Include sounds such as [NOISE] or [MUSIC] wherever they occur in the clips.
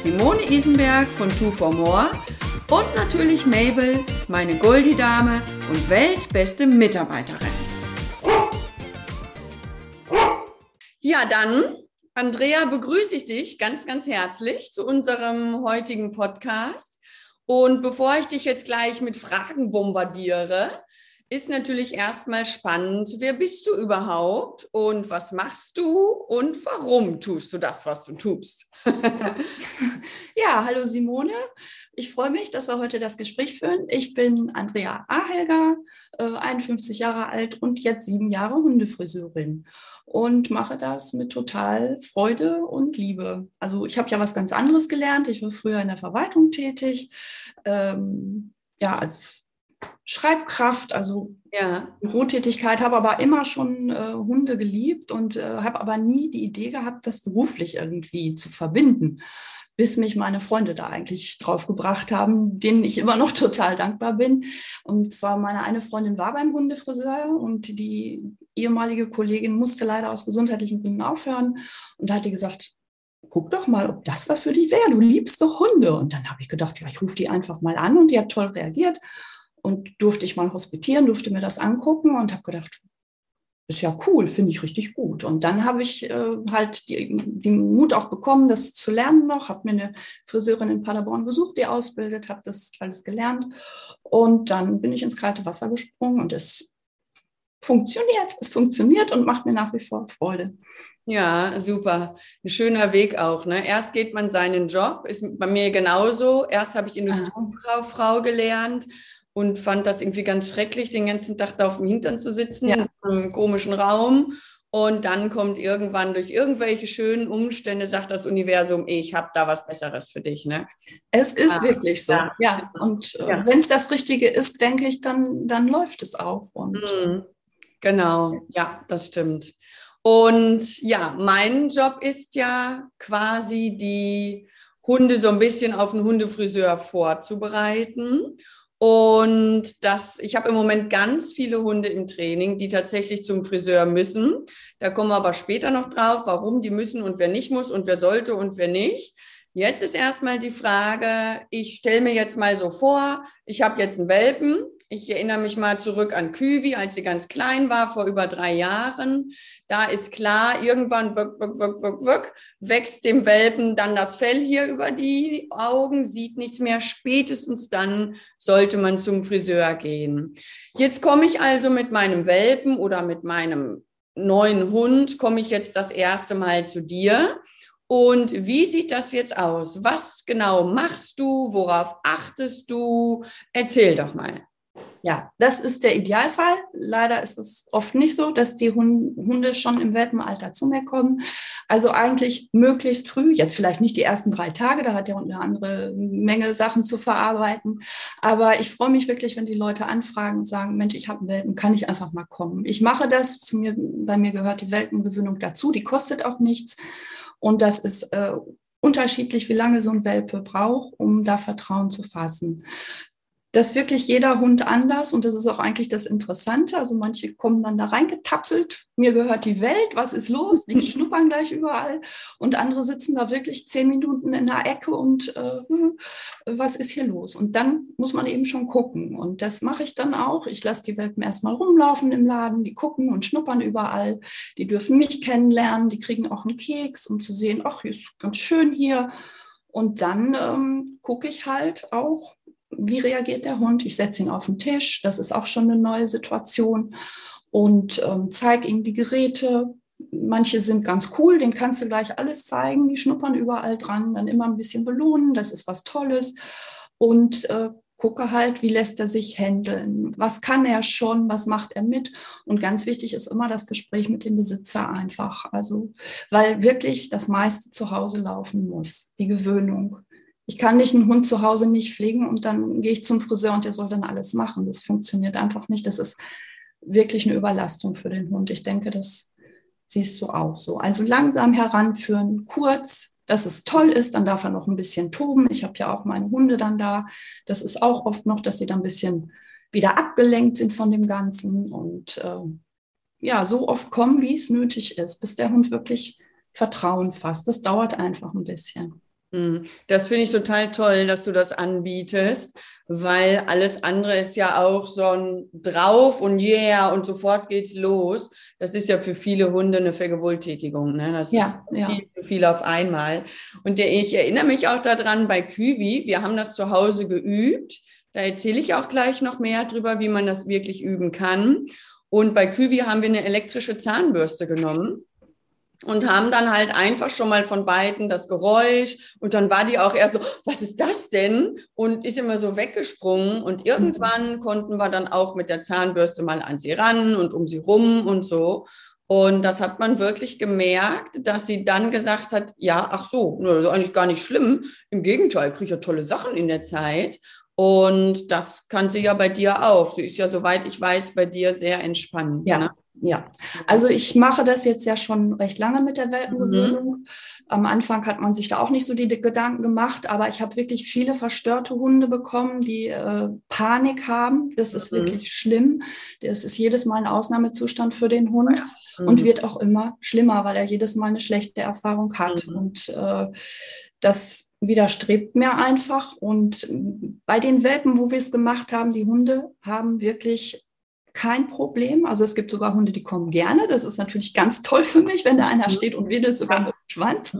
Simone Isenberg von Two for More und natürlich Mabel, meine Goldie-Dame und weltbeste Mitarbeiterin. Ja, dann, Andrea, begrüße ich dich ganz, ganz herzlich zu unserem heutigen Podcast. Und bevor ich dich jetzt gleich mit Fragen bombardiere, ist natürlich erstmal spannend. Wer bist du überhaupt und was machst du und warum tust du das, was du tust? [LAUGHS] ja, hallo Simone. Ich freue mich, dass wir heute das Gespräch führen. Ich bin Andrea Ahelger, 51 Jahre alt und jetzt sieben Jahre Hundefriseurin und mache das mit total Freude und Liebe. Also ich habe ja was ganz anderes gelernt. Ich war früher in der Verwaltung tätig, ähm, ja, als Schreibkraft, also ja. Bürotätigkeit, habe aber immer schon äh, Hunde geliebt und äh, habe aber nie die Idee gehabt, das beruflich irgendwie zu verbinden, bis mich meine Freunde da eigentlich drauf gebracht haben, denen ich immer noch [LAUGHS] total dankbar bin. Und zwar meine eine Freundin war beim Hundefriseur und die ehemalige Kollegin musste leider aus gesundheitlichen Gründen aufhören und da hat die gesagt, guck doch mal, ob das was für dich wäre. Du liebst doch Hunde. Und dann habe ich gedacht, ja, ich rufe die einfach mal an und die hat toll reagiert und durfte ich mal hospitieren, durfte mir das angucken und habe gedacht, ist ja cool, finde ich richtig gut. Und dann habe ich äh, halt die, die Mut auch bekommen, das zu lernen noch, habe mir eine Friseurin in Paderborn besucht, die ausbildet, habe das alles gelernt und dann bin ich ins kalte Wasser gesprungen und es funktioniert, es funktioniert und macht mir nach wie vor Freude. Ja, super. Ein schöner Weg auch. Ne? Erst geht man seinen Job, ist bei mir genauso. Erst habe ich Industriefrau gelernt und fand das irgendwie ganz schrecklich, den ganzen Tag da auf dem Hintern zu sitzen, ja. in einem komischen Raum. Und dann kommt irgendwann durch irgendwelche schönen Umstände, sagt das Universum, ich habe da was Besseres für dich. Ne? Es ist ja. wirklich so. Ja. ja. Und äh, ja. wenn es das Richtige ist, denke ich, dann, dann läuft es auch. Und, mhm. Genau, ja, das stimmt. Und ja, mein Job ist ja quasi die Hunde so ein bisschen auf den Hundefriseur vorzubereiten. Und das, ich habe im Moment ganz viele Hunde im Training, die tatsächlich zum Friseur müssen. Da kommen wir aber später noch drauf, warum die müssen und wer nicht muss und wer sollte und wer nicht. Jetzt ist erstmal die Frage, ich stelle mir jetzt mal so vor, ich habe jetzt einen Welpen, ich erinnere mich mal zurück an Küwi, als sie ganz klein war, vor über drei Jahren. Da ist klar, irgendwann wuck, wuck, wuck, wuck, wuck, wächst dem Welpen dann das Fell hier über die Augen, sieht nichts mehr. Spätestens dann sollte man zum Friseur gehen. Jetzt komme ich also mit meinem Welpen oder mit meinem neuen Hund, komme ich jetzt das erste Mal zu dir. Und wie sieht das jetzt aus? Was genau machst du? Worauf achtest du? Erzähl doch mal. Ja, das ist der Idealfall. Leider ist es oft nicht so, dass die Hunde schon im Welpenalter zu mir kommen. Also eigentlich möglichst früh, jetzt vielleicht nicht die ersten drei Tage, da hat der Hund eine andere Menge Sachen zu verarbeiten. Aber ich freue mich wirklich, wenn die Leute anfragen und sagen, Mensch, ich habe einen Welpen, kann ich einfach mal kommen. Ich mache das, zu mir, bei mir gehört die Welpengewöhnung dazu, die kostet auch nichts. Und das ist äh, unterschiedlich, wie lange so ein Welpe braucht, um da Vertrauen zu fassen das wirklich jeder Hund anders und das ist auch eigentlich das Interessante. Also manche kommen dann da reingetapselt, mir gehört die Welt, was ist los? Die [LAUGHS] schnuppern gleich überall und andere sitzen da wirklich zehn Minuten in der Ecke und äh, was ist hier los? Und dann muss man eben schon gucken und das mache ich dann auch. Ich lasse die Welpen erstmal rumlaufen im Laden, die gucken und schnuppern überall. Die dürfen mich kennenlernen, die kriegen auch einen Keks, um zu sehen, ach, hier ist ganz schön hier. Und dann ähm, gucke ich halt auch, wie reagiert der Hund? Ich setze ihn auf den Tisch, das ist auch schon eine neue Situation und ähm, zeige ihm die Geräte. Manche sind ganz cool, den kannst du gleich alles zeigen, die schnuppern überall dran, dann immer ein bisschen belohnen, das ist was Tolles. Und äh, gucke halt, wie lässt er sich handeln, was kann er schon, was macht er mit. Und ganz wichtig ist immer das Gespräch mit dem Besitzer einfach. Also, weil wirklich das meiste zu Hause laufen muss, die Gewöhnung. Ich kann nicht einen Hund zu Hause nicht pflegen und dann gehe ich zum Friseur und der soll dann alles machen. Das funktioniert einfach nicht. Das ist wirklich eine Überlastung für den Hund. Ich denke, das siehst du auch so. Also langsam heranführen, kurz, dass es toll ist, dann darf er noch ein bisschen toben. Ich habe ja auch meine Hunde dann da. Das ist auch oft noch, dass sie dann ein bisschen wieder abgelenkt sind von dem Ganzen und äh, ja, so oft kommen, wie es nötig ist, bis der Hund wirklich Vertrauen fasst. Das dauert einfach ein bisschen. Hm, das finde ich total toll, dass du das anbietest, weil alles andere ist ja auch so ein drauf und yeah und sofort geht's los. Das ist ja für viele Hunde eine Vergewaltigung. Ne? Das ja, ist viel ja. zu viel auf einmal. Und der, ich erinnere mich auch daran bei Küwi, wir haben das zu Hause geübt. Da erzähle ich auch gleich noch mehr drüber, wie man das wirklich üben kann. Und bei Küwi haben wir eine elektrische Zahnbürste genommen und haben dann halt einfach schon mal von beiden das Geräusch und dann war die auch eher so, was ist das denn? Und ist immer so weggesprungen und irgendwann mhm. konnten wir dann auch mit der Zahnbürste mal an sie ran und um sie rum und so. Und das hat man wirklich gemerkt, dass sie dann gesagt hat, ja, ach so, das ist eigentlich gar nicht schlimm. Im Gegenteil, kriege ich ja tolle Sachen in der Zeit. Und das kann sie ja bei dir auch. Sie ist ja, soweit ich weiß, bei dir sehr entspannt. Ja, ne? ja. Also ich mache das jetzt ja schon recht lange mit der Welpengewöhnung. Mhm. Am Anfang hat man sich da auch nicht so die Gedanken gemacht, aber ich habe wirklich viele verstörte Hunde bekommen, die äh, Panik haben. Das ist mhm. wirklich schlimm. Das ist jedes Mal ein Ausnahmezustand für den Hund mhm. und wird auch immer schlimmer, weil er jedes Mal eine schlechte Erfahrung hat. Mhm. Und äh, das widerstrebt mir einfach. Und bei den Welpen, wo wir es gemacht haben, die Hunde haben wirklich kein Problem. Also es gibt sogar Hunde, die kommen gerne. Das ist natürlich ganz toll für mich, wenn da einer mhm. steht und wedelt sogar mit dem Schwanz.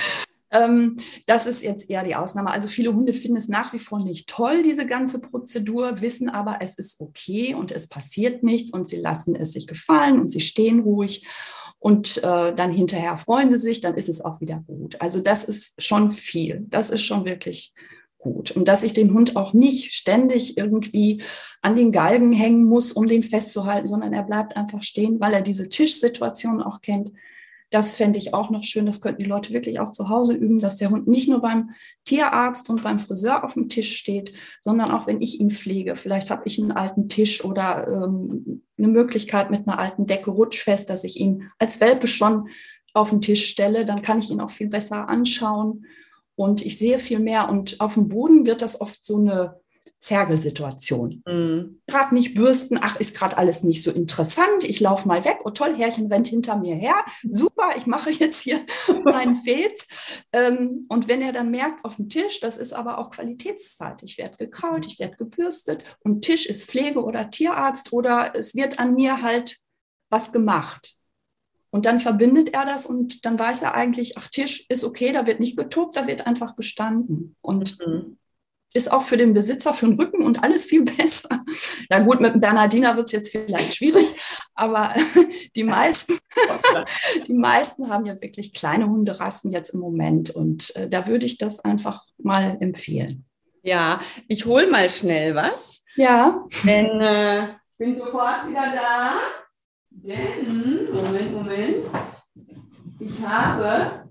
[LAUGHS] ähm, das ist jetzt eher die Ausnahme. Also viele Hunde finden es nach wie vor nicht toll, diese ganze Prozedur, wissen aber, es ist okay und es passiert nichts und sie lassen es sich gefallen und sie stehen ruhig und äh, dann hinterher freuen sie sich, dann ist es auch wieder gut. Also das ist schon viel. Das ist schon wirklich gut. Und dass ich den Hund auch nicht ständig irgendwie an den Galgen hängen muss, um den festzuhalten, sondern er bleibt einfach stehen, weil er diese Tischsituation auch kennt. Das fände ich auch noch schön. Das könnten die Leute wirklich auch zu Hause üben, dass der Hund nicht nur beim Tierarzt und beim Friseur auf dem Tisch steht, sondern auch wenn ich ihn pflege. Vielleicht habe ich einen alten Tisch oder ähm, eine Möglichkeit mit einer alten Decke rutschfest, dass ich ihn als Welpe schon auf den Tisch stelle. Dann kann ich ihn auch viel besser anschauen und ich sehe viel mehr. Und auf dem Boden wird das oft so eine Zergelsituation. Mhm. Gerade nicht bürsten, ach, ist gerade alles nicht so interessant, ich laufe mal weg, oh toll, Herrchen rennt hinter mir her, super, ich mache jetzt hier [LAUGHS] meinen Fez. Ähm, und wenn er dann merkt auf dem Tisch, das ist aber auch Qualitätszeit, ich werde gekrault, ich werde gebürstet und Tisch ist Pflege oder Tierarzt oder es wird an mir halt was gemacht. Und dann verbindet er das und dann weiß er eigentlich, ach, Tisch ist okay, da wird nicht getobt, da wird einfach gestanden. Und mhm ist auch für den Besitzer für den Rücken und alles viel [LAUGHS] besser. Na gut, mit dem Bernardiner wird es jetzt vielleicht schwierig, aber [LAUGHS] die meisten, [LAUGHS] die meisten haben ja wirklich kleine Hunderassen jetzt im Moment und äh, da würde ich das einfach mal empfehlen. Ja, ich hole mal schnell was. Ja. Denn äh, ich bin sofort wieder da. Denn, Moment, Moment. Ich habe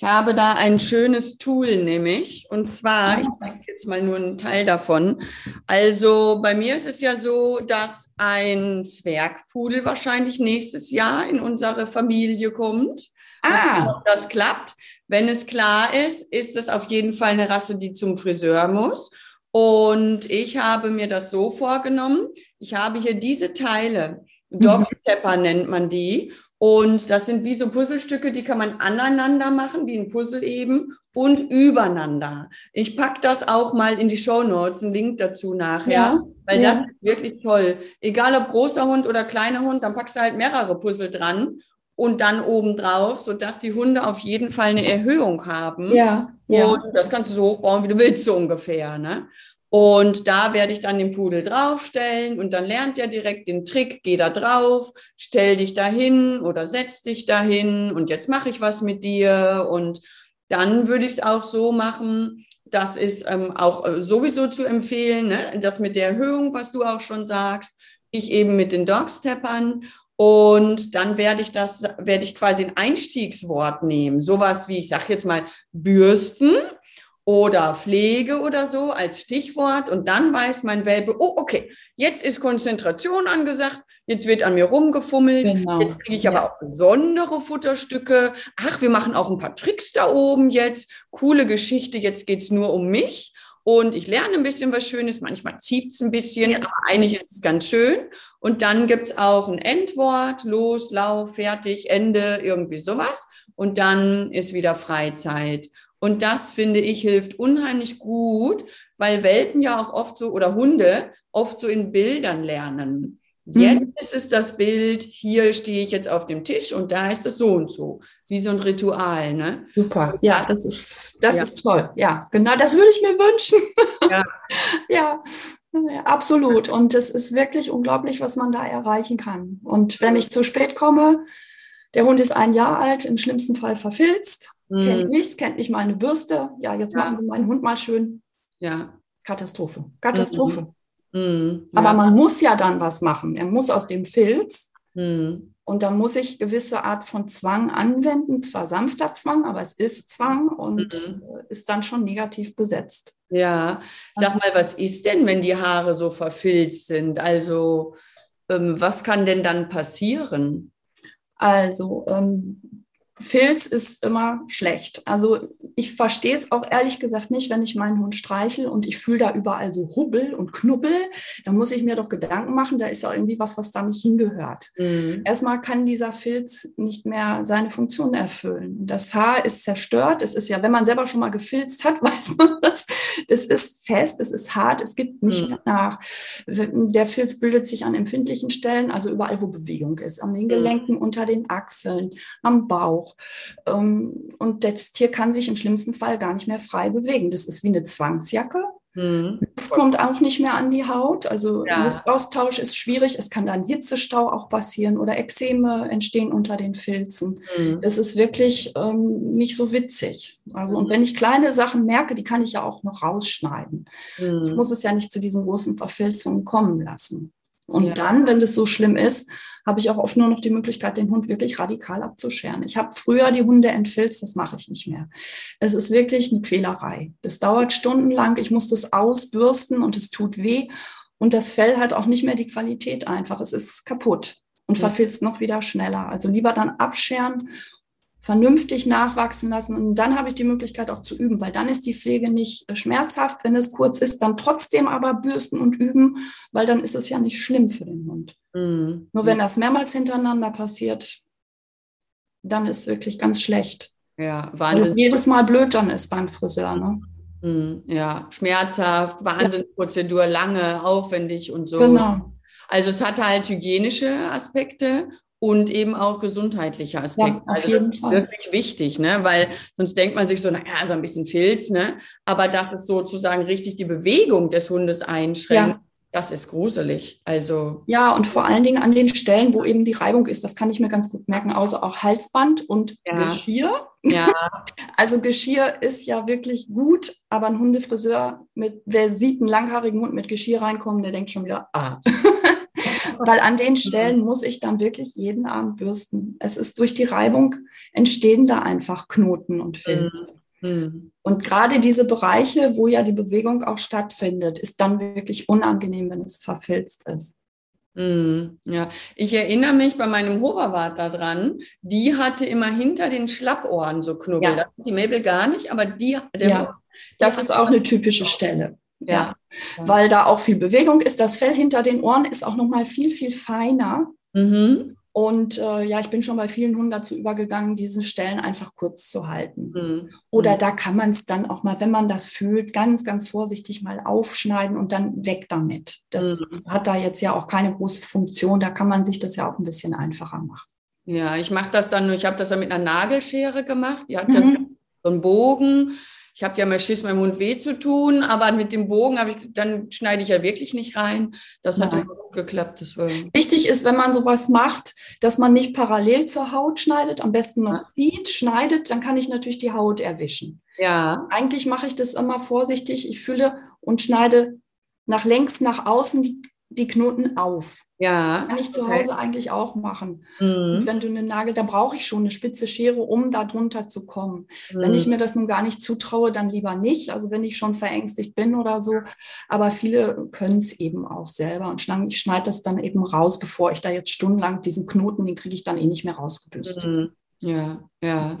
ich habe da ein schönes Tool, nämlich, und zwar, ich zeige jetzt mal nur einen Teil davon. Also bei mir ist es ja so, dass ein Zwergpudel wahrscheinlich nächstes Jahr in unsere Familie kommt. Ah. Ob das klappt. Wenn es klar ist, ist es auf jeden Fall eine Rasse, die zum Friseur muss. Und ich habe mir das so vorgenommen. Ich habe hier diese Teile. Dog Stepper mhm. nennt man die. Und das sind wie so Puzzlestücke, die kann man aneinander machen, wie ein Puzzle eben, und übereinander. Ich packe das auch mal in die Show Notes, einen Link dazu nachher, ja, weil ja. das ist wirklich toll. Egal ob großer Hund oder kleiner Hund, dann packst du halt mehrere Puzzle dran und dann oben drauf, sodass die Hunde auf jeden Fall eine Erhöhung haben. Ja, ja. Und das kannst du so hochbauen, wie du willst, so ungefähr. Ne? Und da werde ich dann den Pudel draufstellen und dann lernt er direkt den Trick, geh da drauf, stell dich dahin oder setz dich dahin und jetzt mache ich was mit dir. Und dann würde ich es auch so machen, das ist ähm, auch äh, sowieso zu empfehlen, ne? das mit der Erhöhung, was du auch schon sagst, ich eben mit den Dogsteppern. Und dann werde ich das, werde ich quasi ein Einstiegswort nehmen, sowas wie, ich sage jetzt mal, Bürsten oder Pflege oder so als Stichwort und dann weiß mein Welpe, oh, okay, jetzt ist Konzentration angesagt, jetzt wird an mir rumgefummelt, genau. jetzt kriege ich ja. aber auch besondere Futterstücke. Ach, wir machen auch ein paar Tricks da oben jetzt, coole Geschichte, jetzt geht es nur um mich und ich lerne ein bisschen was Schönes, manchmal zieht es ein bisschen, ja. aber eigentlich ist es ganz schön. Und dann gibt es auch ein Endwort, los, lauf, fertig, Ende, irgendwie sowas. Und dann ist wieder Freizeit. Und das finde ich hilft unheimlich gut, weil Welpen ja auch oft so oder Hunde oft so in Bildern lernen. Jetzt mhm. ist es das Bild, hier stehe ich jetzt auf dem Tisch und da ist es so und so, wie so ein Ritual. Ne? Super, ja, das ist, das ja. ist toll. Ja, genau, das würde ich mir wünschen. Ja. ja. [LAUGHS] Ja, absolut. Und es ist wirklich unglaublich, was man da erreichen kann. Und wenn ich zu spät komme, der Hund ist ein Jahr alt, im schlimmsten Fall verfilzt, mm. kennt nichts, kennt nicht mal eine Bürste. Ja, jetzt ja. machen Sie meinen Hund mal schön. Ja. Katastrophe. Katastrophe. Mhm. Mhm, ja. Aber man muss ja dann was machen. Er muss aus dem Filz. Mhm. Und da muss ich gewisse Art von Zwang anwenden, zwar sanfter Zwang, aber es ist Zwang und mhm. ist dann schon negativ besetzt. Ja, sag mal, was ist denn, wenn die Haare so verfilzt sind? Also, ähm, was kann denn dann passieren? Also, ähm, Filz ist immer schlecht. Also ich verstehe es auch ehrlich gesagt nicht, wenn ich meinen Hund streichel und ich fühle da überall so Hubbel und Knubbel, dann muss ich mir doch Gedanken machen, da ist ja irgendwie was, was da nicht hingehört. Mhm. Erstmal kann dieser Filz nicht mehr seine Funktion erfüllen. Das Haar ist zerstört. Es ist ja, wenn man selber schon mal gefilzt hat, [LAUGHS] weiß man das. Es ist fest, es ist hart, es gibt nicht mhm. mehr nach. Der Filz bildet sich an empfindlichen Stellen, also überall, wo Bewegung ist, an den mhm. Gelenken, unter den Achseln, am Bauch auch. Ähm, und das Tier kann sich im schlimmsten Fall gar nicht mehr frei bewegen. Das ist wie eine Zwangsjacke. Mhm. Luft kommt auch nicht mehr an die Haut. Also ja. Luftaustausch ist schwierig. Es kann dann Hitzestau auch passieren oder Ekzeme entstehen unter den Filzen. Mhm. Das ist wirklich ähm, nicht so witzig. Also, und wenn ich kleine Sachen merke, die kann ich ja auch noch rausschneiden. Mhm. Ich muss es ja nicht zu diesen großen Verfilzungen kommen lassen. Und ja. dann, wenn das so schlimm ist, habe ich auch oft nur noch die Möglichkeit, den Hund wirklich radikal abzuscheren. Ich habe früher die Hunde entfilzt, das mache ich nicht mehr. Es ist wirklich eine Quälerei. Das dauert stundenlang. Ich muss das ausbürsten und es tut weh. Und das Fell hat auch nicht mehr die Qualität einfach. Es ist kaputt und verfilzt noch wieder schneller. Also lieber dann abscheren vernünftig nachwachsen lassen. Und dann habe ich die Möglichkeit auch zu üben, weil dann ist die Pflege nicht äh, schmerzhaft. Wenn es kurz ist, dann trotzdem aber bürsten und üben, weil dann ist es ja nicht schlimm für den Hund. Mhm. Nur wenn das mehrmals hintereinander passiert, dann ist es wirklich ganz schlecht. Ja, Wahnsinn. Weil es jedes Mal blöd dann ist beim Friseur. Ne? Mhm, ja, schmerzhaft, Wahnsinnsprozedur, lange, aufwendig und so. Genau. Also es hat halt hygienische Aspekte und eben auch gesundheitliche Aspekte. Ja, auf also jeden Fall. Wirklich wichtig, ne? weil sonst denkt man sich so, naja, so ein bisschen Filz, ne? aber dass es sozusagen richtig die Bewegung des Hundes einschränkt. Ja. Das ist gruselig. Also ja, und vor allen Dingen an den Stellen, wo eben die Reibung ist, das kann ich mir ganz gut merken. Also auch Halsband und ja. Geschirr. Ja. [LAUGHS] Also Geschirr ist ja wirklich gut, aber ein Hundefriseur mit, wer sieht einen langhaarigen Hund mit Geschirr reinkommen, der denkt schon wieder, ah. [LAUGHS] Weil an den Stellen muss ich dann wirklich jeden Abend bürsten. Es ist durch die Reibung entstehen da einfach Knoten und Filze. Mhm. Und gerade diese Bereiche, wo ja die Bewegung auch stattfindet, ist dann wirklich unangenehm, wenn es verfilzt ist. Mhm. Ja, ich erinnere mich bei meinem Hoverwart daran, die hatte immer hinter den Schlappohren so Knubbel. Ja. Das hat die Mabel gar nicht, aber die. ja, das ist auch eine typische Stelle. Ja. ja. Weil da auch viel Bewegung ist. Das Fell hinter den Ohren ist auch nochmal viel, viel feiner. Mhm. Und äh, ja, ich bin schon bei vielen Hunden dazu übergegangen, diese Stellen einfach kurz zu halten. Mhm. Oder mhm. da kann man es dann auch mal, wenn man das fühlt, ganz, ganz vorsichtig mal aufschneiden und dann weg damit. Das mhm. hat da jetzt ja auch keine große Funktion. Da kann man sich das ja auch ein bisschen einfacher machen. Ja, ich mache das dann nur, ich habe das dann mit einer Nagelschere gemacht. Die hat mhm. das so einen Bogen ich habe ja mal Schiss, meinem Hund weh zu tun, aber mit dem Bogen habe ich, dann schneide ich ja wirklich nicht rein. Das hat gut geklappt. War Wichtig ist, wenn man sowas macht, dass man nicht parallel zur Haut schneidet, am besten noch zieht, schneidet, dann kann ich natürlich die Haut erwischen. Ja. Eigentlich mache ich das immer vorsichtig. Ich fühle und schneide nach längs, nach außen die die Knoten auf. Ja. Kann ich zu okay. Hause eigentlich auch machen. Mhm. Wenn du einen Nagel, da brauche ich schon eine spitze Schere, um da drunter zu kommen. Mhm. Wenn ich mir das nun gar nicht zutraue, dann lieber nicht. Also wenn ich schon verängstigt bin oder so. Aber viele können es eben auch selber und schneiden, ich schneide das dann eben raus, bevor ich da jetzt stundenlang diesen Knoten, den kriege ich dann eh nicht mehr rausgebürstet. Mhm. Ja, ja.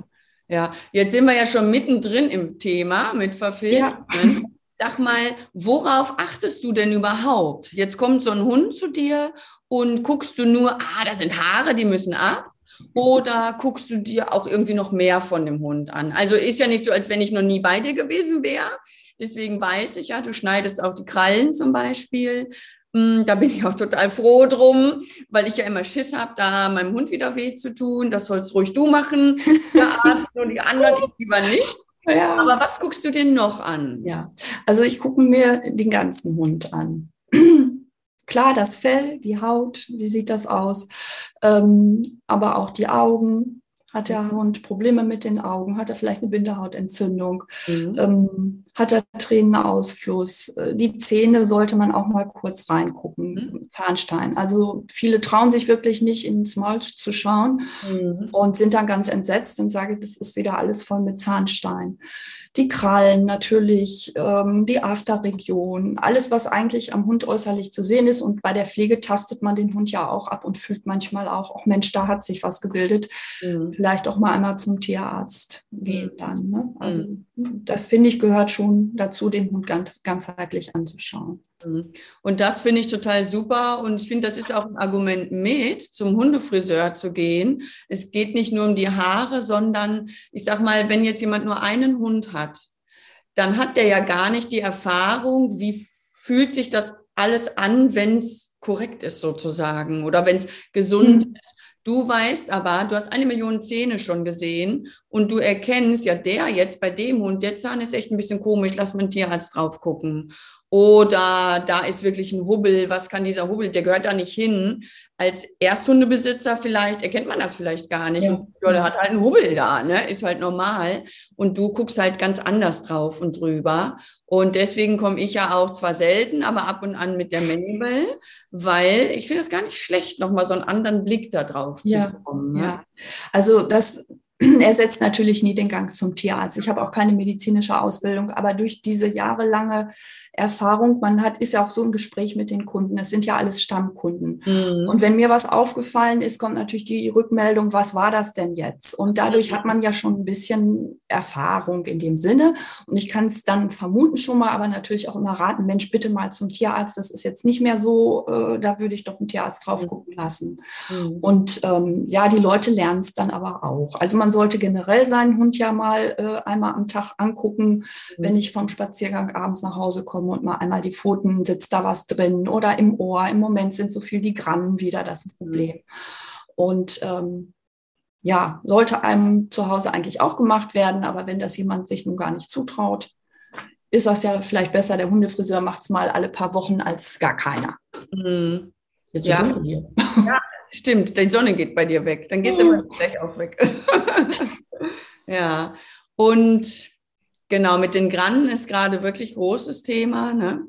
Ja, jetzt sind wir ja schon mittendrin im Thema mit Verfilzungen. Ja. Sag mal, worauf achtest du denn überhaupt? Jetzt kommt so ein Hund zu dir und guckst du nur, ah, da sind Haare, die müssen ab. Oder guckst du dir auch irgendwie noch mehr von dem Hund an? Also ist ja nicht so, als wenn ich noch nie bei dir gewesen wäre. Deswegen weiß ich ja, du schneidest auch die Krallen zum Beispiel. Hm, da bin ich auch total froh drum, weil ich ja immer Schiss habe, da meinem Hund wieder weh zu tun. Das sollst ruhig du machen. [LAUGHS] Ja, und die anderen ich lieber nicht. Ja. Aber was guckst du dir noch an? Ja, also ich gucke mir den ganzen Hund an. [CLEARS THROAT] Klar, das Fell, die Haut, wie sieht das aus? Ähm, aber auch die Augen, hat der Hund Probleme mit den Augen? Hat er vielleicht eine Bindehautentzündung? Mhm. Ähm, hat er Tränenausfluss? Äh, die Zähne sollte man auch mal kurz reingucken. Mhm. Zahnstein. Also viele trauen sich wirklich nicht ins Maul zu schauen mhm. und sind dann ganz entsetzt und sagen, das ist wieder alles voll mit Zahnstein die Krallen natürlich, ähm, die Afterregion, alles, was eigentlich am Hund äußerlich zu sehen ist. Und bei der Pflege tastet man den Hund ja auch ab und fühlt manchmal auch, auch Mensch, da hat sich was gebildet. Mhm. Vielleicht auch mal einmal zum Tierarzt gehen dann. Ne? Also mhm. Das finde ich gehört schon dazu, den Hund ganz, ganzheitlich anzuschauen. Und das finde ich total super. Und ich finde, das ist auch ein Argument mit, zum Hundefriseur zu gehen. Es geht nicht nur um die Haare, sondern ich sag mal, wenn jetzt jemand nur einen Hund hat, dann hat der ja gar nicht die Erfahrung, wie fühlt sich das alles an, wenn es korrekt ist sozusagen oder wenn es gesund mhm. ist. Du weißt aber, du hast eine Million Zähne schon gesehen und du erkennst ja, der jetzt bei dem Hund, der Zahn ist echt ein bisschen komisch, lass mal einen Tierarzt drauf gucken. Oder da ist wirklich ein Hubbel, was kann dieser Hubbel, der gehört da nicht hin. Als Ersthundebesitzer vielleicht erkennt man das vielleicht gar nicht. Ja. Und, ja, der hat halt einen Hubbel da, ne? ist halt normal. Und du guckst halt ganz anders drauf und drüber. Und deswegen komme ich ja auch zwar selten, aber ab und an mit der [LAUGHS] Mabel, weil ich finde es gar nicht schlecht, nochmal so einen anderen Blick da drauf ja. zu bekommen. Ne? Ja, also das [CLEARS THROAT] ersetzt natürlich nie den Gang zum Tierarzt. Ich habe auch keine medizinische Ausbildung, aber durch diese jahrelange Erfahrung, man hat, ist ja auch so ein Gespräch mit den Kunden. Es sind ja alles Stammkunden. Mhm. Und wenn mir was aufgefallen ist, kommt natürlich die Rückmeldung, was war das denn jetzt? Und dadurch hat man ja schon ein bisschen Erfahrung in dem Sinne. Und ich kann es dann vermuten schon mal, aber natürlich auch immer raten, Mensch, bitte mal zum Tierarzt. Das ist jetzt nicht mehr so, äh, da würde ich doch einen Tierarzt drauf mhm. gucken lassen. Mhm. Und ähm, ja, die Leute lernen es dann aber auch. Also man sollte generell seinen Hund ja mal äh, einmal am Tag angucken, mhm. wenn ich vom Spaziergang abends nach Hause komme und mal einmal die Pfoten, sitzt da was drin oder im Ohr. Im Moment sind so viel die Grannen wieder das Problem. Und ähm, ja, sollte einem zu Hause eigentlich auch gemacht werden, aber wenn das jemand sich nun gar nicht zutraut, ist das ja vielleicht besser, der Hundefriseur macht es mal alle paar Wochen als gar keiner. Mhm. Jetzt ja. ja, [LAUGHS] stimmt, die Sonne geht bei dir weg, dann geht es mhm. aber gleich auch weg. [LAUGHS] ja, und Genau, mit den Grannen ist gerade wirklich großes Thema. Ne?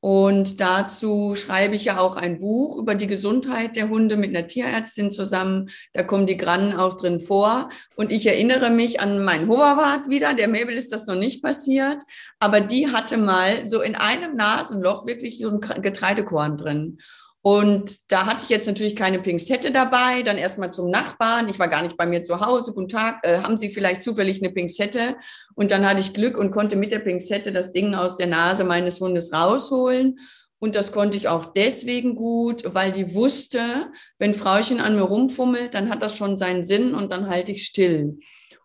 Und dazu schreibe ich ja auch ein Buch über die Gesundheit der Hunde mit einer Tierärztin zusammen. Da kommen die Grannen auch drin vor. Und ich erinnere mich an meinen Hoverwart wieder. Der Mabel ist das noch nicht passiert. Aber die hatte mal so in einem Nasenloch wirklich so ein Getreidekorn drin. Und da hatte ich jetzt natürlich keine Pinzette dabei. Dann erstmal zum Nachbarn. Ich war gar nicht bei mir zu Hause. Guten Tag, äh, haben Sie vielleicht zufällig eine Pinzette? Und dann hatte ich Glück und konnte mit der Pinzette das Ding aus der Nase meines Hundes rausholen. Und das konnte ich auch deswegen gut, weil die wusste, wenn Frauchen an mir rumfummelt, dann hat das schon seinen Sinn und dann halte ich still.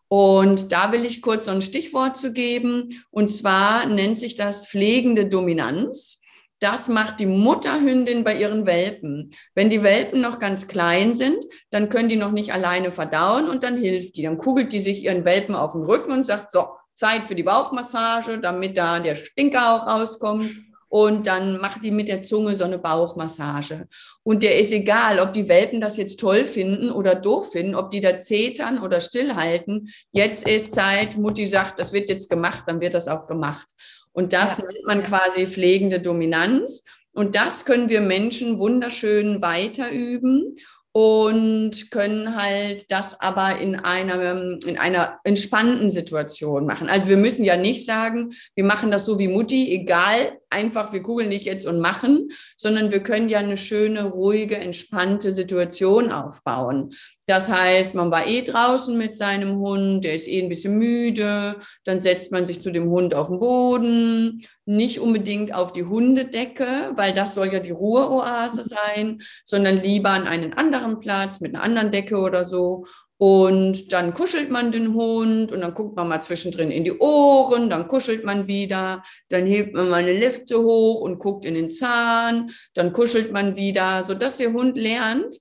Und da will ich kurz so ein Stichwort zu geben. Und zwar nennt sich das pflegende Dominanz. Das macht die Mutterhündin bei ihren Welpen. Wenn die Welpen noch ganz klein sind, dann können die noch nicht alleine verdauen und dann hilft die. Dann kugelt die sich ihren Welpen auf den Rücken und sagt, so, Zeit für die Bauchmassage, damit da der Stinker auch rauskommt. Und dann macht die mit der Zunge so eine Bauchmassage. Und der ist egal, ob die Welpen das jetzt toll finden oder doof finden, ob die da zetern oder stillhalten. Jetzt ist Zeit, Mutti sagt, das wird jetzt gemacht, dann wird das auch gemacht. Und das ja. nennt man quasi pflegende Dominanz. Und das können wir Menschen wunderschön weiterüben und können halt das aber in einer, in einer entspannten Situation machen. Also wir müssen ja nicht sagen, wir machen das so wie Mutti, egal, einfach wir kugeln nicht jetzt und machen, sondern wir können ja eine schöne, ruhige, entspannte Situation aufbauen. Das heißt, man war eh draußen mit seinem Hund, der ist eh ein bisschen müde, dann setzt man sich zu dem Hund auf den Boden, nicht unbedingt auf die Hundedecke, weil das soll ja die Ruheoase sein, sondern lieber an einen anderen Platz mit einer anderen Decke oder so und dann kuschelt man den Hund und dann guckt man mal zwischendrin in die Ohren, dann kuschelt man wieder, dann hebt man mal eine Lifte hoch und guckt in den Zahn, dann kuschelt man wieder, sodass der Hund lernt,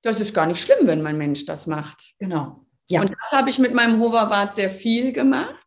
das ist gar nicht schlimm, wenn mein Mensch das macht. Genau. Ja. Und das habe ich mit meinem Hoverwart sehr viel gemacht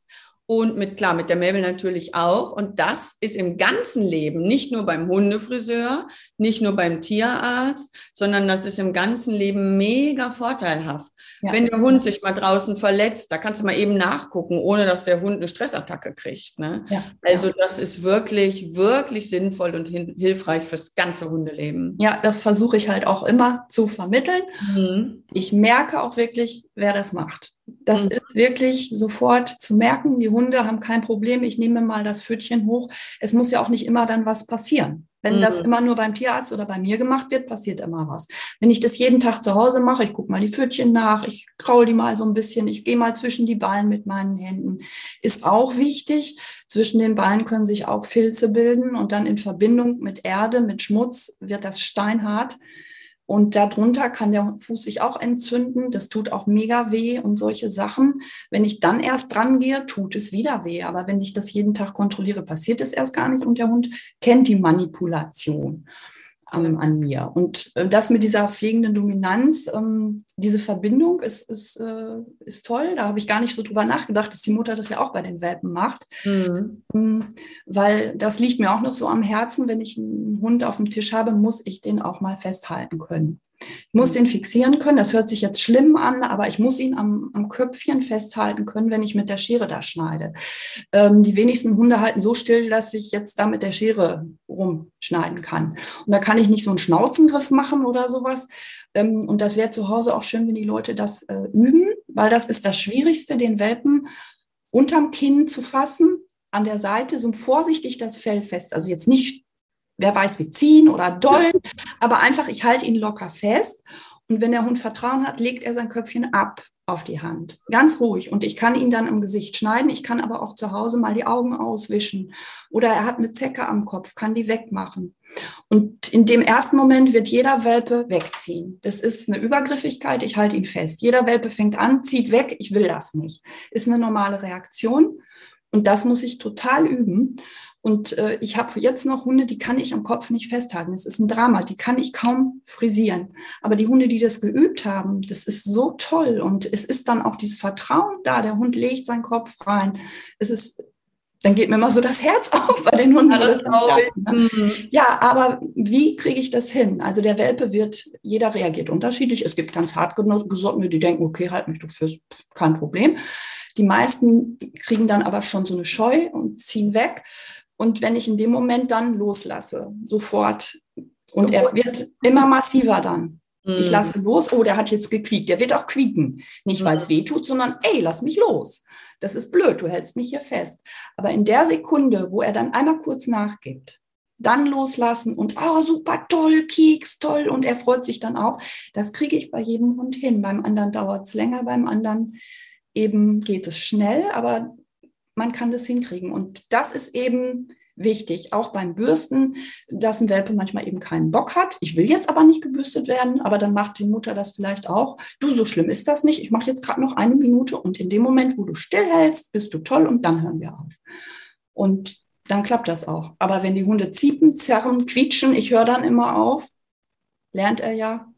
und mit, klar, mit der Mabel natürlich auch. Und das ist im ganzen Leben, nicht nur beim Hundefriseur, nicht nur beim Tierarzt, sondern das ist im ganzen Leben mega vorteilhaft. Ja. Wenn der Hund sich mal draußen verletzt, da kannst du mal eben nachgucken, ohne dass der Hund eine Stressattacke kriegt. Ne? Ja. Also das ist wirklich, wirklich sinnvoll und hilfreich fürs ganze Hundeleben. Ja, das versuche ich halt auch immer zu vermitteln. Mhm. Ich merke auch wirklich, wer das macht. Das mhm. ist wirklich sofort zu merken. Die Hunde haben kein Problem. Ich nehme mal das Pfötchen hoch. Es muss ja auch nicht immer dann was passieren. Wenn mhm. das immer nur beim Tierarzt oder bei mir gemacht wird, passiert immer was. Wenn ich das jeden Tag zu Hause mache, ich gucke mal die Pfötchen nach, ich kraul die mal so ein bisschen, ich gehe mal zwischen die Ballen mit meinen Händen, ist auch wichtig. Zwischen den Ballen können sich auch Filze bilden und dann in Verbindung mit Erde, mit Schmutz wird das steinhart. Und darunter kann der Fuß sich auch entzünden. Das tut auch mega weh und solche Sachen. Wenn ich dann erst dran gehe, tut es wieder weh. Aber wenn ich das jeden Tag kontrolliere, passiert es erst gar nicht und der Hund kennt die Manipulation ähm, an mir. Und äh, das mit dieser pflegenden Dominanz, ähm, diese Verbindung ist, ist, äh, ist toll. Da habe ich gar nicht so drüber nachgedacht, dass die Mutter das ja auch bei den Welpen macht. Mhm. Ähm, weil das liegt mir auch noch so am Herzen. Wenn ich einen Hund auf dem Tisch habe, muss ich den auch mal festhalten können. Ich muss den fixieren können. Das hört sich jetzt schlimm an, aber ich muss ihn am, am Köpfchen festhalten können, wenn ich mit der Schere da schneide. Ähm, die wenigsten Hunde halten so still, dass ich jetzt da mit der Schere rumschneiden kann. Und da kann ich nicht so einen Schnauzengriff machen oder sowas. Ähm, und das wäre zu Hause auch schön, wenn die Leute das äh, üben, weil das ist das Schwierigste, den Welpen unterm Kinn zu fassen, an der Seite so vorsichtig das Fell fest. Also jetzt nicht wer weiß wie ziehen oder dollen, aber einfach, ich halte ihn locker fest. Und wenn der Hund Vertrauen hat, legt er sein Köpfchen ab auf die Hand. Ganz ruhig. Und ich kann ihn dann im Gesicht schneiden. Ich kann aber auch zu Hause mal die Augen auswischen. Oder er hat eine Zecke am Kopf, kann die wegmachen. Und in dem ersten Moment wird jeder Welpe wegziehen. Das ist eine Übergriffigkeit. Ich halte ihn fest. Jeder Welpe fängt an, zieht weg. Ich will das nicht. Ist eine normale Reaktion. Und das muss ich total üben. Und äh, ich habe jetzt noch Hunde, die kann ich am Kopf nicht festhalten. Es ist ein Drama, die kann ich kaum frisieren. Aber die Hunde, die das geübt haben, das ist so toll. Und es ist dann auch dieses Vertrauen da. Der Hund legt seinen Kopf rein. Es ist, dann geht mir immer so das Herz [LAUGHS] auf bei den Hunden. Ja, ne? mhm. ja aber wie kriege ich das hin? Also der Welpe wird, jeder reagiert unterschiedlich. Es gibt ganz hartgesottene, die denken, okay, halt mich du fest, kein Problem. Die meisten kriegen dann aber schon so eine Scheu und ziehen weg. Und wenn ich in dem Moment dann loslasse, sofort, und er wird immer massiver dann. Ich mhm. lasse los, oh, der hat jetzt gequiekt. Der wird auch quieken. Nicht, weil es mhm. weh tut, sondern, ey, lass mich los. Das ist blöd, du hältst mich hier fest. Aber in der Sekunde, wo er dann einmal kurz nachgibt, dann loslassen und, oh, super toll, Keks, toll. Und er freut sich dann auch. Das kriege ich bei jedem Hund hin. Beim anderen dauert es länger, beim anderen eben geht es schnell, aber man kann das hinkriegen. Und das ist eben wichtig, auch beim Bürsten, dass ein Welpe manchmal eben keinen Bock hat. Ich will jetzt aber nicht gebürstet werden, aber dann macht die Mutter das vielleicht auch. Du, so schlimm ist das nicht. Ich mache jetzt gerade noch eine Minute und in dem Moment, wo du stillhältst, bist du toll und dann hören wir auf. Und dann klappt das auch. Aber wenn die Hunde ziepen, zerren, quietschen, ich höre dann immer auf, lernt er ja,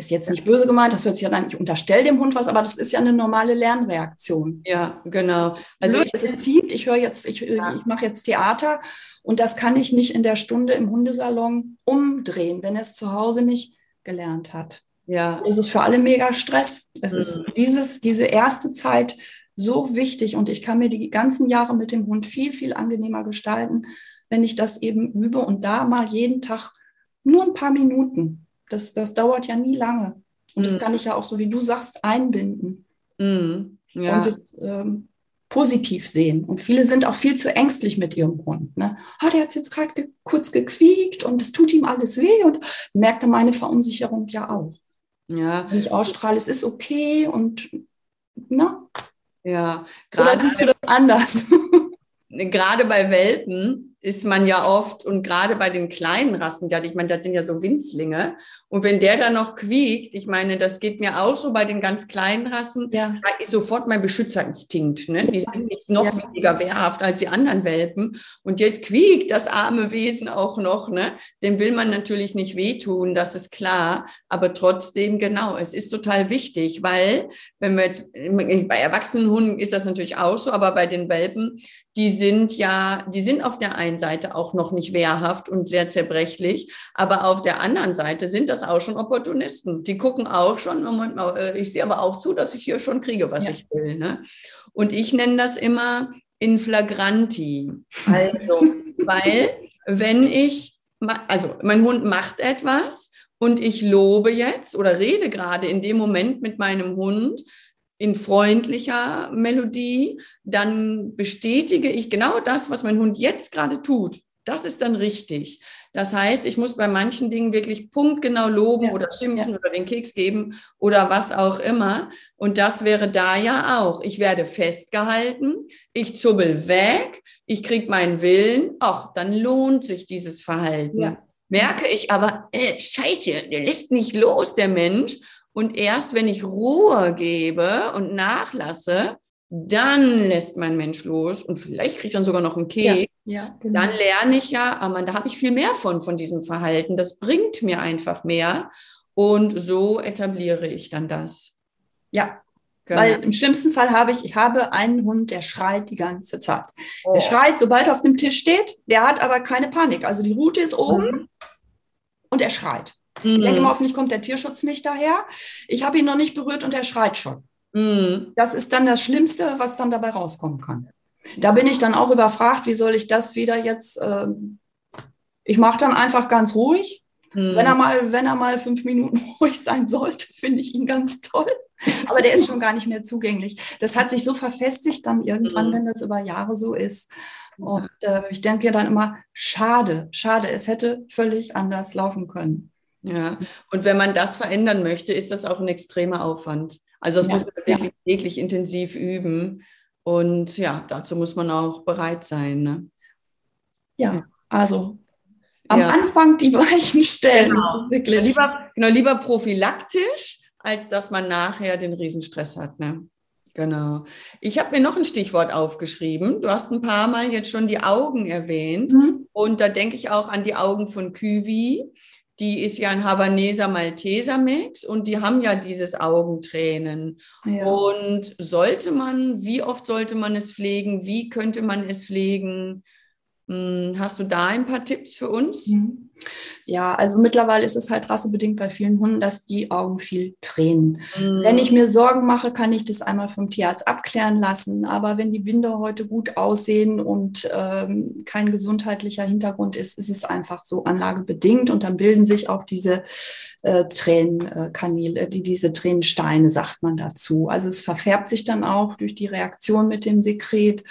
ist jetzt nicht böse gemeint, das hört sich ja an, ich unterstelle dem Hund was, aber das ist ja eine normale Lernreaktion. Ja, genau. Also Blöd, es zieht, ich höre jetzt, ich, ja. ich mache jetzt Theater und das kann ich nicht in der Stunde im Hundesalon umdrehen, wenn er es zu Hause nicht gelernt hat. Ja. Das ist für alle mega Stress. Es mhm. ist dieses, diese erste Zeit so wichtig und ich kann mir die ganzen Jahre mit dem Hund viel, viel angenehmer gestalten, wenn ich das eben übe und da mal jeden Tag nur ein paar Minuten. Das, das dauert ja nie lange. Und mhm. das kann ich ja auch, so wie du sagst, einbinden. Mhm. Ja. Und das, ähm, positiv sehen. Und viele sind auch viel zu ängstlich mit ihrem Hund. Ne? Oh, der hat jetzt gerade ge kurz gequiekt und das tut ihm alles weh und merkte meine Verunsicherung ja auch. Ja. Wenn ich ausstrahle, es ist okay und na? Ne? Ja. Oder siehst du das anders? [LAUGHS] gerade bei Welpen ist man ja oft und gerade bei den kleinen Rassen, ja, ich meine, das sind ja so Winzlinge. Und wenn der dann noch quiekt, ich meine, das geht mir auch so bei den ganz kleinen Rassen, ja. da ist sofort mein Beschützerinstinkt. Ne? Die sind nicht noch ja. weniger wehrhaft als die anderen Welpen. Und jetzt quiekt das arme Wesen auch noch. Ne? Dem will man natürlich nicht wehtun, das ist klar. Aber trotzdem, genau, es ist total wichtig, weil wenn wir jetzt, bei erwachsenen Hunden ist das natürlich auch so, aber bei den Welpen, die sind ja, die sind auf der einen Seite auch noch nicht wehrhaft und sehr zerbrechlich, aber auf der anderen Seite sind das auch schon Opportunisten. Die gucken auch schon, Moment mal, äh, ich sehe aber auch zu, dass ich hier schon kriege, was ja. ich will. Ne? Und ich nenne das immer in flagranti. [LAUGHS] Also, weil wenn ich, also mein Hund macht etwas und ich lobe jetzt oder rede gerade in dem Moment mit meinem Hund, in freundlicher Melodie, dann bestätige ich genau das, was mein Hund jetzt gerade tut. Das ist dann richtig. Das heißt, ich muss bei manchen Dingen wirklich punktgenau loben ja, oder schimpfen ja. oder den Keks geben oder was auch immer. Und das wäre da ja auch. Ich werde festgehalten, ich zubbel weg, ich kriege meinen Willen. Ach, dann lohnt sich dieses Verhalten. Ja. Merke ich aber, äh, scheiße, der lässt nicht los, der Mensch. Und erst wenn ich Ruhe gebe und nachlasse, dann lässt mein Mensch los und vielleicht kriegt dann sogar noch einen Keks. Ja, ja, genau. Dann lerne ich ja, aber da habe ich viel mehr von, von diesem Verhalten. Das bringt mir einfach mehr. Und so etabliere ich dann das. Ja, Genau. Weil im schlimmsten Fall habe ich, ich habe einen Hund, der schreit die ganze Zeit. Oh. Der schreit, sobald er auf dem Tisch steht, der hat aber keine Panik. Also die Route ist oben mhm. und er schreit. Mhm. Ich denke mal, hoffentlich kommt der Tierschutz nicht daher. Ich habe ihn noch nicht berührt und er schreit schon. Mhm. Das ist dann das Schlimmste, was dann dabei rauskommen kann. Da bin ich dann auch überfragt, wie soll ich das wieder jetzt. Äh, ich mache dann einfach ganz ruhig. Mhm. Wenn, er mal, wenn er mal fünf Minuten [LAUGHS] ruhig sein sollte, finde ich ihn ganz toll. Aber der ist schon gar nicht mehr zugänglich. Das hat sich so verfestigt dann irgendwann, mhm. wenn das über Jahre so ist. Und äh, ich denke dann immer, schade, schade, es hätte völlig anders laufen können. Ja, und wenn man das verändern möchte, ist das auch ein extremer Aufwand. Also das ja, muss man wirklich täglich intensiv üben. Und ja, dazu muss man auch bereit sein. Ne? Ja, also am ja. Anfang die Weichen stellen. Genau. Wirklich. Lieber, genau, lieber prophylaktisch, als dass man nachher den Riesenstress hat. Ne? Genau. Ich habe mir noch ein Stichwort aufgeschrieben. Du hast ein paar Mal jetzt schon die Augen erwähnt. Mhm. Und da denke ich auch an die Augen von Küwi die ist ja ein Havaneser Malteser Mix und die haben ja dieses Augentränen. Ja. Und sollte man, wie oft sollte man es pflegen? Wie könnte man es pflegen? Hm, hast du da ein paar Tipps für uns? Mhm. Ja, also mittlerweile ist es halt rassebedingt bei vielen Hunden, dass die Augen viel tränen. Mhm. Wenn ich mir Sorgen mache, kann ich das einmal vom Tierarzt abklären lassen. Aber wenn die Binde heute gut aussehen und ähm, kein gesundheitlicher Hintergrund ist, ist es einfach so anlagebedingt und dann bilden sich auch diese äh, Tränenkanäle, die, diese Tränensteine, sagt man dazu. Also es verfärbt sich dann auch durch die Reaktion mit dem Sekret.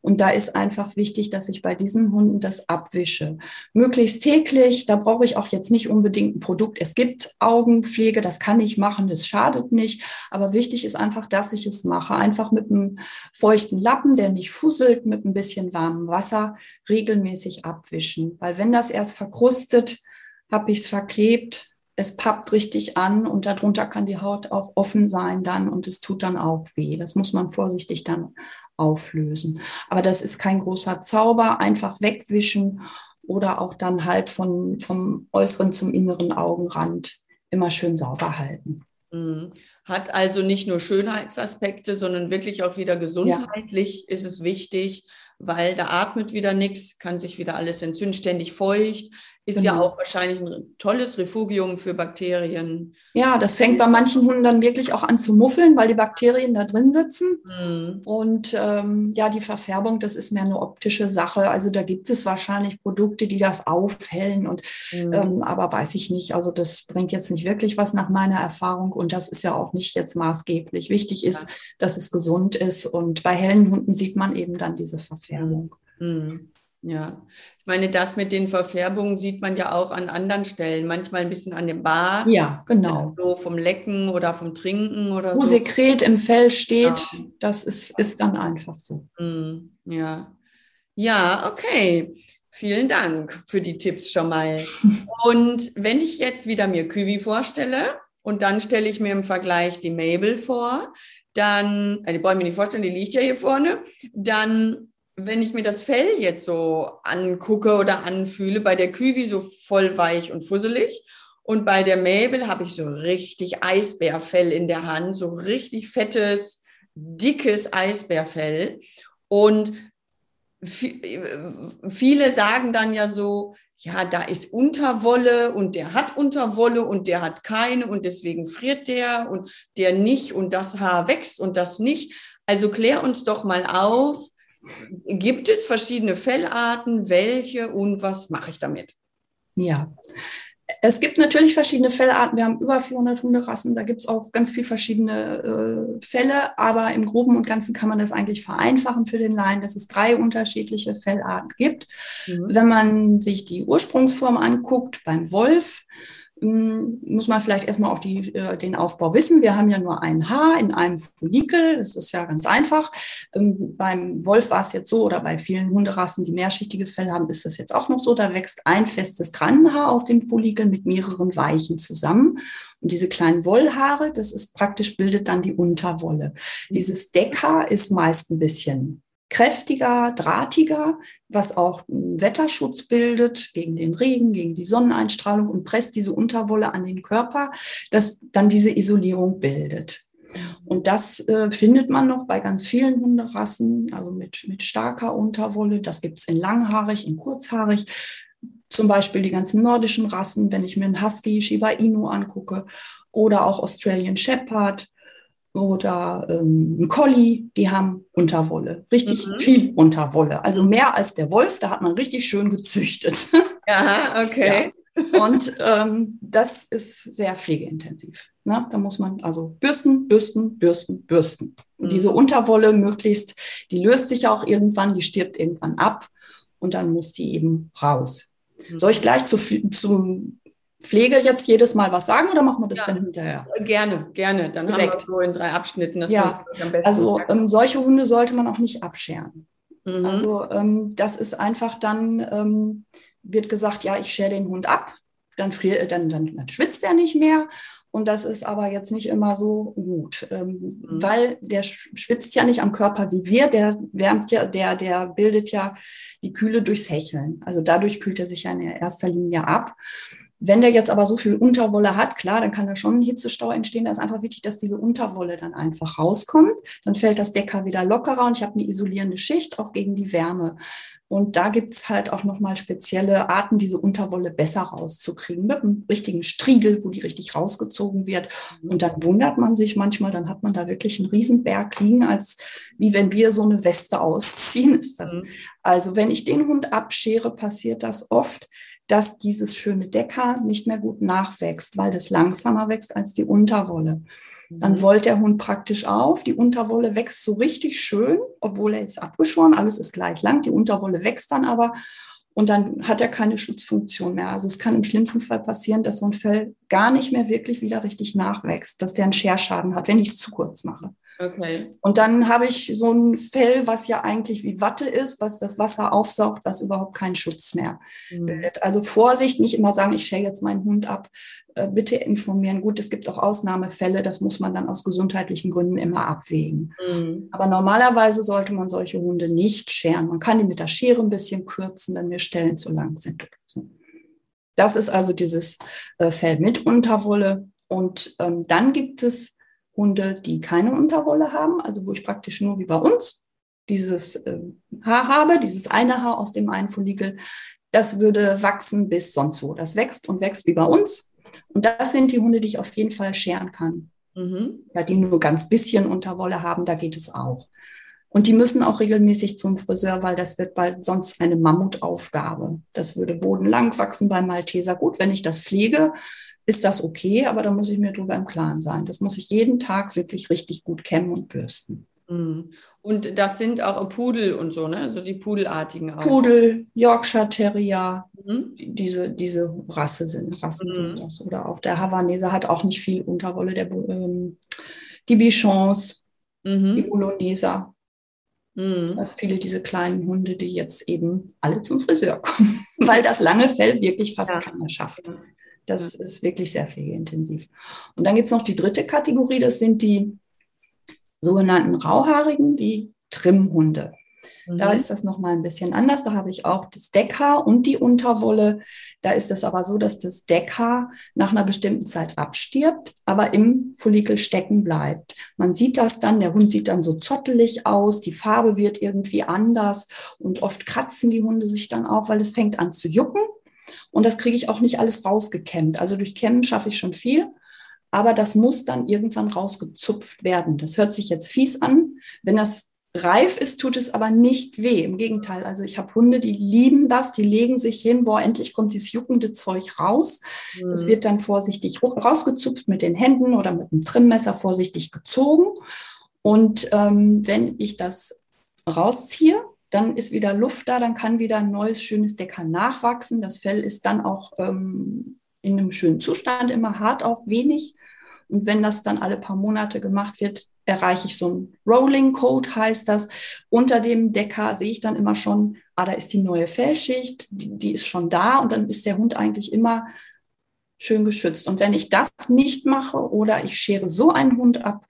Und da ist einfach wichtig, dass ich bei diesen Hunden das abwische. Möglichst täglich, da brauche ich auch jetzt nicht unbedingt ein Produkt. Es gibt Augenpflege, das kann ich machen, das schadet nicht. Aber wichtig ist einfach, dass ich es mache. Einfach mit einem feuchten Lappen, der nicht fusselt, mit ein bisschen warmem Wasser regelmäßig abwischen. Weil wenn das erst verkrustet, habe ich es verklebt, es pappt richtig an und darunter kann die Haut auch offen sein dann und es tut dann auch weh. Das muss man vorsichtig dann auflösen. Aber das ist kein großer Zauber, einfach wegwischen oder auch dann halt von, vom äußeren zum inneren Augenrand immer schön sauber halten. Mhm. Hat also nicht nur Schönheitsaspekte, sondern wirklich auch wieder gesundheitlich ja. ist es wichtig, weil da atmet wieder nichts, kann sich wieder alles entzünden, ständig feucht, ist genau. ja auch wahrscheinlich ein tolles Refugium für Bakterien. Ja, das fängt bei manchen Hunden dann wirklich auch an zu muffeln, weil die Bakterien da drin sitzen. Mhm. Und ähm, ja, die Verfärbung, das ist mehr eine optische Sache. Also da gibt es wahrscheinlich Produkte, die das aufhellen. Und mhm. ähm, aber weiß ich nicht. Also das bringt jetzt nicht wirklich was nach meiner Erfahrung. Und das ist ja auch nicht jetzt maßgeblich. Wichtig ist, ja. dass es gesund ist. Und bei hellen Hunden sieht man eben dann diese Verfärbung. Mhm. Ja, ich meine, das mit den Verfärbungen sieht man ja auch an anderen Stellen. Manchmal ein bisschen an dem Bart. Ja, genau. So vom Lecken oder vom Trinken oder Wo so. Sekret im Fell steht, ja. das ist, ist dann einfach so. Hm, ja. Ja, okay. Vielen Dank für die Tipps schon mal. [LAUGHS] und wenn ich jetzt wieder mir Küwi vorstelle und dann stelle ich mir im Vergleich die Mabel vor, dann, äh, die brauche ich mir nicht vorstellen, die liegt ja hier vorne, dann wenn ich mir das Fell jetzt so angucke oder anfühle, bei der Küwi so voll weich und fusselig und bei der Mabel habe ich so richtig Eisbärfell in der Hand, so richtig fettes, dickes Eisbärfell. Und viele sagen dann ja so, ja, da ist Unterwolle und der hat Unterwolle und der hat keine und deswegen friert der und der nicht und das Haar wächst und das nicht. Also klär uns doch mal auf, Gibt es verschiedene Fellarten? Welche und was mache ich damit? Ja, es gibt natürlich verschiedene Fellarten. Wir haben über 400 Hunderassen. Da gibt es auch ganz viele verschiedene äh, Fälle. Aber im Groben und Ganzen kann man das eigentlich vereinfachen für den Laien, dass es drei unterschiedliche Fellarten gibt. Mhm. Wenn man sich die Ursprungsform anguckt, beim Wolf, muss man vielleicht erstmal auch die, äh, den Aufbau wissen. Wir haben ja nur ein Haar in einem Follikel. Das ist ja ganz einfach. Ähm, beim Wolf war es jetzt so, oder bei vielen Hunderassen, die mehrschichtiges Fell haben, ist das jetzt auch noch so. Da wächst ein festes Drannenhaar aus dem Follikel mit mehreren Weichen zusammen. Und diese kleinen Wollhaare, das ist praktisch, bildet dann die Unterwolle. Dieses Deckhaar ist meist ein bisschen kräftiger, drahtiger, was auch Wetterschutz bildet gegen den Regen, gegen die Sonneneinstrahlung und presst diese Unterwolle an den Körper, dass dann diese Isolierung bildet. Und das äh, findet man noch bei ganz vielen Hunderassen, also mit, mit starker Unterwolle. Das gibt es in langhaarig, in kurzhaarig. Zum Beispiel die ganzen nordischen Rassen, wenn ich mir einen Husky, Shiba Inu angucke oder auch Australian Shepherd oder ähm, ein Collie, die haben Unterwolle, richtig mhm. viel Unterwolle. Also mehr als der Wolf, da hat man richtig schön gezüchtet. [LAUGHS] Ja, okay. Ja. Und ähm, das ist sehr pflegeintensiv. Ne? Da muss man also bürsten, bürsten, bürsten, bürsten. Und mhm. diese Unterwolle möglichst, die löst sich auch irgendwann, die stirbt irgendwann ab und dann muss die eben raus. Mhm. Soll ich gleich zu, zu Pflege jetzt jedes Mal was sagen oder machen wir das ja, dann hinterher? Gerne, gerne. Dann Direkt. haben wir so in drei Abschnitten. Das ja, also ähm, solche Hunde sollte man auch nicht abscheren. Mhm. Also ähm, das ist einfach dann, ähm, wird gesagt, ja, ich schere den Hund ab, dann, friert, dann, dann, dann schwitzt er nicht mehr. Und das ist aber jetzt nicht immer so gut, ähm, mhm. weil der schwitzt ja nicht am Körper wie wir, der wärmt ja, der, der bildet ja die Kühle durchs Hecheln. Also dadurch kühlt er sich ja in erster Linie ab. Wenn der jetzt aber so viel Unterwolle hat, klar, dann kann da schon ein Hitzestau entstehen. Da ist einfach wichtig, dass diese Unterwolle dann einfach rauskommt. Dann fällt das Decker wieder lockerer und ich habe eine isolierende Schicht auch gegen die Wärme. Und da gibt es halt auch nochmal spezielle Arten, diese Unterwolle besser rauszukriegen, mit einem richtigen Striegel, wo die richtig rausgezogen wird. Und dann wundert man sich manchmal, dann hat man da wirklich einen Riesenberg liegen, als wie wenn wir so eine Weste [LAUGHS] ausziehen, ist das. Mhm. Also wenn ich den Hund abschere, passiert das oft, dass dieses schöne Decker nicht mehr gut nachwächst, weil das langsamer wächst als die Unterwolle. Dann mhm. wollt der Hund praktisch auf. Die Unterwolle wächst so richtig schön, obwohl er ist abgeschoren. Alles ist gleich lang. Die Unterwolle wächst dann aber und dann hat er keine Schutzfunktion mehr. Also es kann im schlimmsten Fall passieren, dass so ein Fell gar nicht mehr wirklich wieder richtig nachwächst, dass der einen Scherschaden hat, wenn ich es zu kurz mache. Okay. Und dann habe ich so ein Fell, was ja eigentlich wie Watte ist, was das Wasser aufsaugt, was überhaupt keinen Schutz mehr mhm. bildet. Also Vorsicht, nicht immer sagen, ich schäle jetzt meinen Hund ab. Äh, bitte informieren. Gut, es gibt auch Ausnahmefälle, das muss man dann aus gesundheitlichen Gründen immer abwägen. Mhm. Aber normalerweise sollte man solche Hunde nicht scheren. Man kann die mit der Schere ein bisschen kürzen, wenn mir Stellen zu lang sind. Das ist also dieses äh, Fell mit Unterwolle. Und ähm, dann gibt es Hunde, die keine Unterwolle haben, also wo ich praktisch nur wie bei uns dieses äh, Haar habe, dieses eine Haar aus dem einen Follikel. Das würde wachsen bis sonst wo. Das wächst und wächst wie bei uns. Und das sind die Hunde, die ich auf jeden Fall scheren kann. Mhm. Ja, die nur ganz bisschen Unterwolle haben, da geht es auch. Und die müssen auch regelmäßig zum Friseur, weil das wird bald sonst eine Mammutaufgabe. Das würde bodenlang wachsen beim Malteser. Gut, wenn ich das pflege, ist das okay, aber da muss ich mir drüber im Klaren sein. Das muss ich jeden Tag wirklich richtig gut kämmen und bürsten. Mhm. Und das sind auch Pudel und so, ne? Also die Pudelartigen auch. Pudel, Yorkshire Terrier, mhm. diese, diese Rasse sind, Rassen mhm. sind das. Oder auch der Havaneser hat auch nicht viel Unterwolle. Der, ähm, die Bichons, mhm. die Bologneser. Mhm. Das heißt, viele diese kleinen Hunde, die jetzt eben alle zum Friseur kommen, [LAUGHS] weil das lange Fell wirklich fast ja. keiner schafft. Das ja. ist wirklich sehr pflegeintensiv. Und dann gibt es noch die dritte Kategorie, das sind die sogenannten Rauhaarigen, die Trimmhunde. Mhm. Da ist das nochmal ein bisschen anders. Da habe ich auch das Deckhaar und die Unterwolle. Da ist es aber so, dass das Deckhaar nach einer bestimmten Zeit abstirbt, aber im Follikel stecken bleibt. Man sieht das dann, der Hund sieht dann so zottelig aus, die Farbe wird irgendwie anders und oft kratzen die Hunde sich dann auch, weil es fängt an zu jucken. Und das kriege ich auch nicht alles rausgekämmt. Also durch Kämmen schaffe ich schon viel aber das muss dann irgendwann rausgezupft werden. Das hört sich jetzt fies an. Wenn das reif ist, tut es aber nicht weh. Im Gegenteil, also ich habe Hunde, die lieben das, die legen sich hin, boah, endlich kommt dieses juckende Zeug raus. Es mhm. wird dann vorsichtig rausgezupft mit den Händen oder mit einem Trimmmesser vorsichtig gezogen. Und ähm, wenn ich das rausziehe, dann ist wieder Luft da, dann kann wieder ein neues, schönes Decker nachwachsen. Das Fell ist dann auch ähm, in einem schönen Zustand, immer hart auch wenig. Und wenn das dann alle paar Monate gemacht wird, erreiche ich so ein Rolling Code, heißt das. Unter dem Decker sehe ich dann immer schon, ah, da ist die neue Fellschicht, die, die ist schon da und dann ist der Hund eigentlich immer schön geschützt. Und wenn ich das nicht mache oder ich schere so einen Hund ab,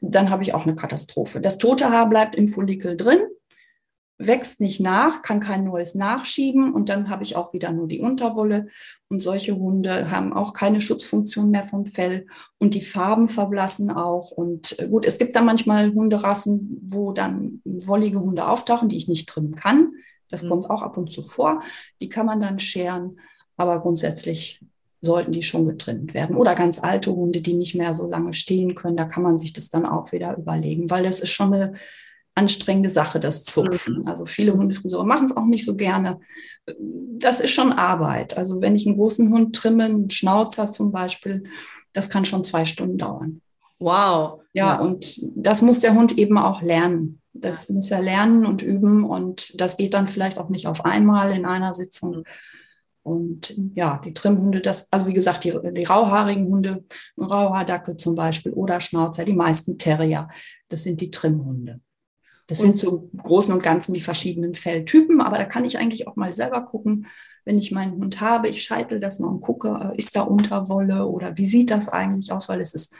dann habe ich auch eine Katastrophe. Das tote Haar bleibt im Follikel drin wächst nicht nach, kann kein neues nachschieben und dann habe ich auch wieder nur die Unterwolle. Und solche Hunde haben auch keine Schutzfunktion mehr vom Fell und die Farben verblassen auch. Und äh, gut, es gibt da manchmal Hunderassen, wo dann wollige Hunde auftauchen, die ich nicht trimmen kann. Das mhm. kommt auch ab und zu vor. Die kann man dann scheren, aber grundsätzlich sollten die schon getrimmt werden. Oder ganz alte Hunde, die nicht mehr so lange stehen können, da kann man sich das dann auch wieder überlegen, weil das ist schon eine anstrengende Sache, das Zupfen. Mhm. Also viele Hundefriseure machen es auch nicht so gerne. Das ist schon Arbeit. Also wenn ich einen großen Hund trimme, einen Schnauzer zum Beispiel, das kann schon zwei Stunden dauern. Wow. Ja, ja. und das muss der Hund eben auch lernen. Das ja. muss er lernen und üben und das geht dann vielleicht auch nicht auf einmal in einer Sitzung. Mhm. Und ja, die Trimmhunde, das, also wie gesagt, die, die rauhaarigen Hunde, Rauhaardackel zum Beispiel oder Schnauzer, die meisten Terrier, das sind die Trimmhunde. Das sind so im Großen und Ganzen die verschiedenen Felltypen, aber da kann ich eigentlich auch mal selber gucken, wenn ich meinen Hund habe, ich scheitel das mal und gucke, äh, ist da Unterwolle oder wie sieht das eigentlich aus, weil es ist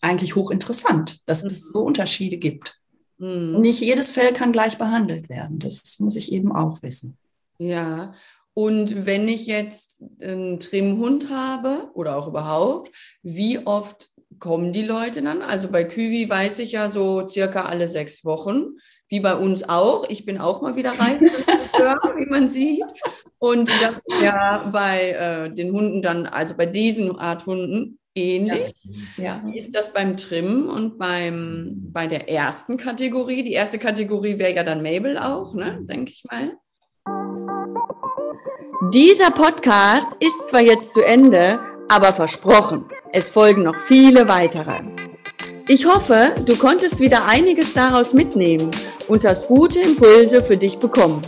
eigentlich hochinteressant, dass es so Unterschiede gibt. Mhm. Nicht jedes Fell kann gleich behandelt werden. Das muss ich eben auch wissen. Ja, und wenn ich jetzt einen Trimmhund habe oder auch überhaupt, wie oft kommen die Leute dann? Also bei Küwi weiß ich ja so circa alle sechs Wochen, wie bei uns auch. Ich bin auch mal wieder rein, [LAUGHS] wie man sieht. Und das ja bei äh, den Hunden dann, also bei diesen Art Hunden ähnlich. Ja. Wie ist das beim Trimmen und beim, bei der ersten Kategorie? Die erste Kategorie wäre ja dann Mabel auch, ne? denke ich mal. Dieser Podcast ist zwar jetzt zu Ende, aber versprochen, es folgen noch viele weitere. Ich hoffe, du konntest wieder einiges daraus mitnehmen und hast gute Impulse für dich bekommen.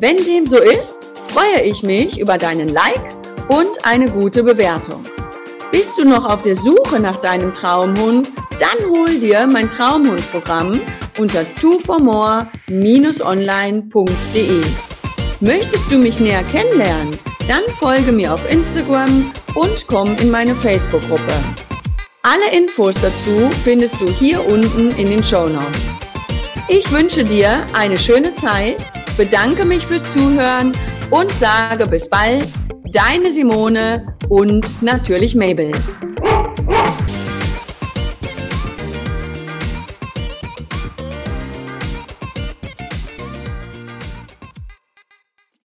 Wenn dem so ist, freue ich mich über deinen Like und eine gute Bewertung. Bist du noch auf der Suche nach deinem Traumhund? Dann hol dir mein Traumhundprogramm unter twoformore-online.de. Möchtest du mich näher kennenlernen? Dann folge mir auf Instagram und komm in meine Facebook-Gruppe. Alle Infos dazu findest du hier unten in den Show Notes. Ich wünsche dir eine schöne Zeit, bedanke mich fürs Zuhören und sage bis bald, deine Simone und natürlich Mabel.